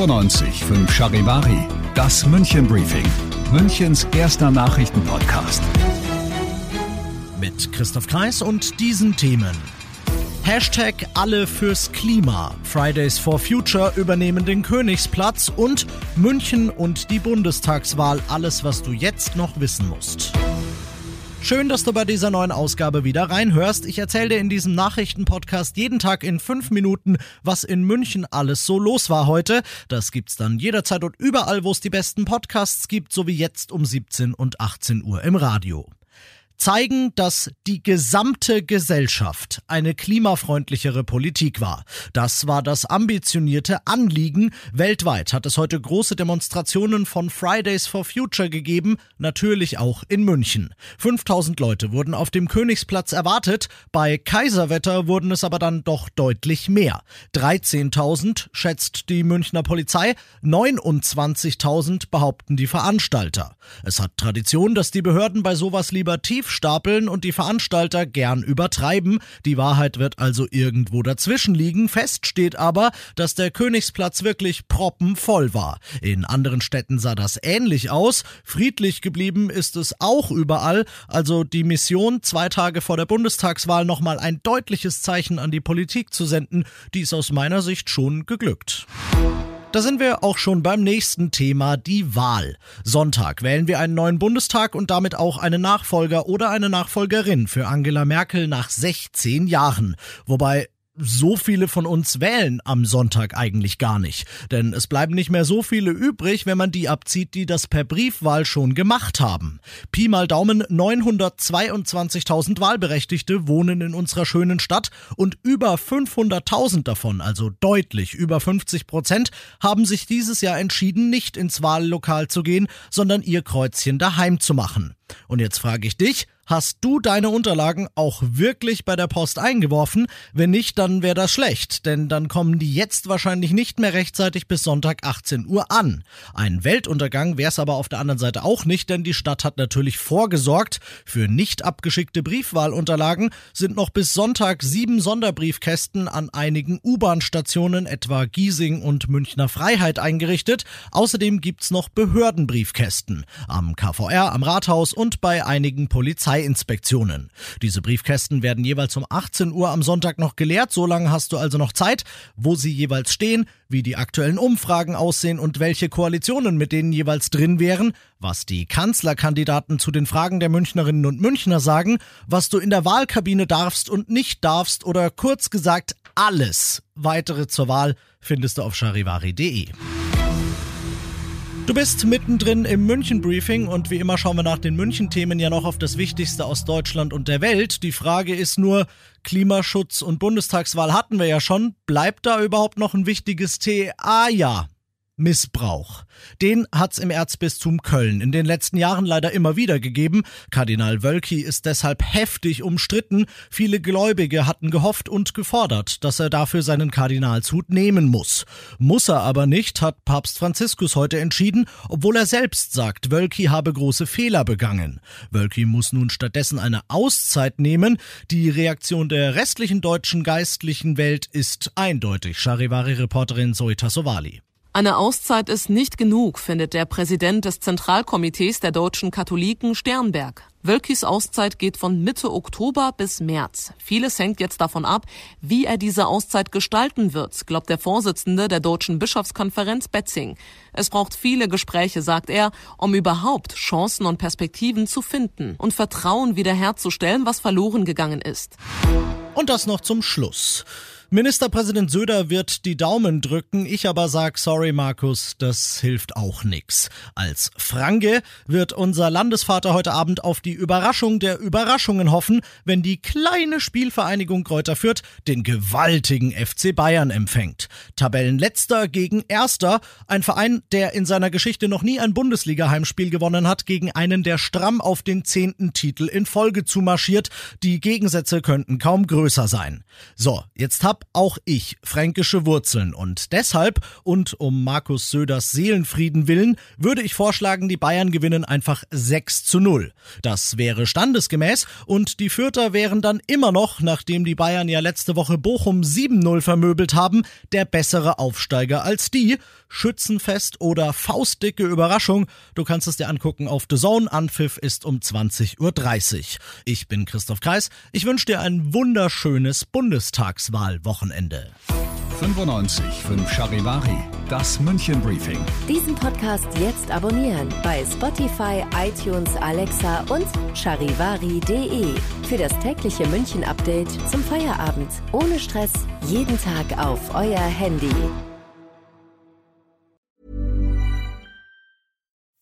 95 5 Charivari, das München Briefing, Münchens erster Nachrichtenpodcast. Mit Christoph Kreis und diesen Themen. Hashtag alle fürs Klima. Fridays for Future übernehmen den Königsplatz und München und die Bundestagswahl. Alles, was du jetzt noch wissen musst. Schön, dass du bei dieser neuen Ausgabe wieder reinhörst. Ich erzähle dir in diesem Nachrichtenpodcast jeden Tag in fünf Minuten, was in München alles so los war heute. Das gibt's dann jederzeit und überall, wo es die besten Podcasts gibt, so wie jetzt um 17 und 18 Uhr im Radio zeigen, dass die gesamte Gesellschaft eine klimafreundlichere Politik war. Das war das ambitionierte Anliegen. Weltweit hat es heute große Demonstrationen von Fridays for Future gegeben, natürlich auch in München. 5000 Leute wurden auf dem Königsplatz erwartet, bei Kaiserwetter wurden es aber dann doch deutlich mehr. 13.000 schätzt die Münchner Polizei, 29.000 behaupten die Veranstalter. Es hat Tradition, dass die Behörden bei sowas lieber tief stapeln und die Veranstalter gern übertreiben. Die Wahrheit wird also irgendwo dazwischen liegen. Fest steht aber, dass der Königsplatz wirklich proppenvoll war. In anderen Städten sah das ähnlich aus. Friedlich geblieben ist es auch überall. Also die Mission, zwei Tage vor der Bundestagswahl nochmal ein deutliches Zeichen an die Politik zu senden, die ist aus meiner Sicht schon geglückt. Da sind wir auch schon beim nächsten Thema, die Wahl. Sonntag wählen wir einen neuen Bundestag und damit auch einen Nachfolger oder eine Nachfolgerin für Angela Merkel nach 16 Jahren. Wobei so viele von uns wählen am Sonntag eigentlich gar nicht. Denn es bleiben nicht mehr so viele übrig, wenn man die abzieht, die das per Briefwahl schon gemacht haben. Pi mal Daumen 922.000 Wahlberechtigte wohnen in unserer schönen Stadt und über 500.000 davon, also deutlich über 50 Prozent, haben sich dieses Jahr entschieden, nicht ins Wahllokal zu gehen, sondern ihr Kreuzchen daheim zu machen. Und jetzt frage ich dich, Hast du deine Unterlagen auch wirklich bei der Post eingeworfen? Wenn nicht, dann wäre das schlecht, denn dann kommen die jetzt wahrscheinlich nicht mehr rechtzeitig bis Sonntag 18 Uhr an. Ein Weltuntergang wäre es aber auf der anderen Seite auch nicht, denn die Stadt hat natürlich vorgesorgt. Für nicht abgeschickte Briefwahlunterlagen sind noch bis Sonntag sieben Sonderbriefkästen an einigen U-Bahn-Stationen, etwa Giesing und Münchner Freiheit, eingerichtet. Außerdem gibt's noch Behördenbriefkästen am KVR, am Rathaus und bei einigen Polizei Polizeiinspektionen. Diese Briefkästen werden jeweils um 18 Uhr am Sonntag noch geleert. So lange hast du also noch Zeit, wo sie jeweils stehen, wie die aktuellen Umfragen aussehen und welche Koalitionen mit denen jeweils drin wären, was die Kanzlerkandidaten zu den Fragen der Münchnerinnen und Münchner sagen, was du in der Wahlkabine darfst und nicht darfst oder kurz gesagt alles. Weitere zur Wahl findest du auf charivari.de. Du bist mittendrin im München-Briefing und wie immer schauen wir nach den München-Themen ja noch auf das Wichtigste aus Deutschland und der Welt. Die Frage ist nur, Klimaschutz und Bundestagswahl hatten wir ja schon. Bleibt da überhaupt noch ein wichtiges T? Missbrauch. Den hat's im Erzbistum Köln in den letzten Jahren leider immer wieder gegeben. Kardinal Wölki ist deshalb heftig umstritten. Viele Gläubige hatten gehofft und gefordert, dass er dafür seinen Kardinalshut nehmen muss. Muss er aber nicht, hat Papst Franziskus heute entschieden, obwohl er selbst sagt, Wölki habe große Fehler begangen. Wölki muss nun stattdessen eine Auszeit nehmen. Die Reaktion der restlichen deutschen geistlichen Welt ist eindeutig. Charivari-Reporterin Zoe Tassovali. Eine Auszeit ist nicht genug, findet der Präsident des Zentralkomitees der deutschen Katholiken Sternberg. Wölkis Auszeit geht von Mitte Oktober bis März. Vieles hängt jetzt davon ab, wie er diese Auszeit gestalten wird, glaubt der Vorsitzende der Deutschen Bischofskonferenz Betzing. Es braucht viele Gespräche, sagt er, um überhaupt Chancen und Perspektiven zu finden und Vertrauen wiederherzustellen, was verloren gegangen ist. Und das noch zum Schluss. Ministerpräsident Söder wird die Daumen drücken, ich aber sag sorry Markus, das hilft auch nix. Als Franke wird unser Landesvater heute Abend auf die Überraschung der Überraschungen hoffen, wenn die kleine Spielvereinigung Kräuter Fürth den gewaltigen FC Bayern empfängt. Tabellenletzter gegen Erster, ein Verein, der in seiner Geschichte noch nie ein Bundesliga-Heimspiel gewonnen hat, gegen einen, der stramm auf den zehnten Titel in Folge zumarschiert. Die Gegensätze könnten kaum größer sein. So, jetzt hab auch ich fränkische Wurzeln und deshalb und um Markus Söders Seelenfrieden willen würde ich vorschlagen, die Bayern gewinnen einfach 6 zu 0. Das wäre standesgemäß und die Fürther wären dann immer noch, nachdem die Bayern ja letzte Woche Bochum 7-0 vermöbelt haben, der bessere Aufsteiger als die. Schützenfest oder faustdicke Überraschung, du kannst es dir angucken auf The Zone. Anpfiff ist um 20.30 Uhr. Ich bin Christoph Kreis. Ich wünsche dir ein wunderschönes Bundestagswahlwochenende. 95 5 Charivari, das München Briefing. Diesen Podcast jetzt abonnieren bei Spotify, iTunes, Alexa und charivari.de. Für das tägliche München Update zum Feierabend. Ohne Stress, jeden Tag auf euer Handy.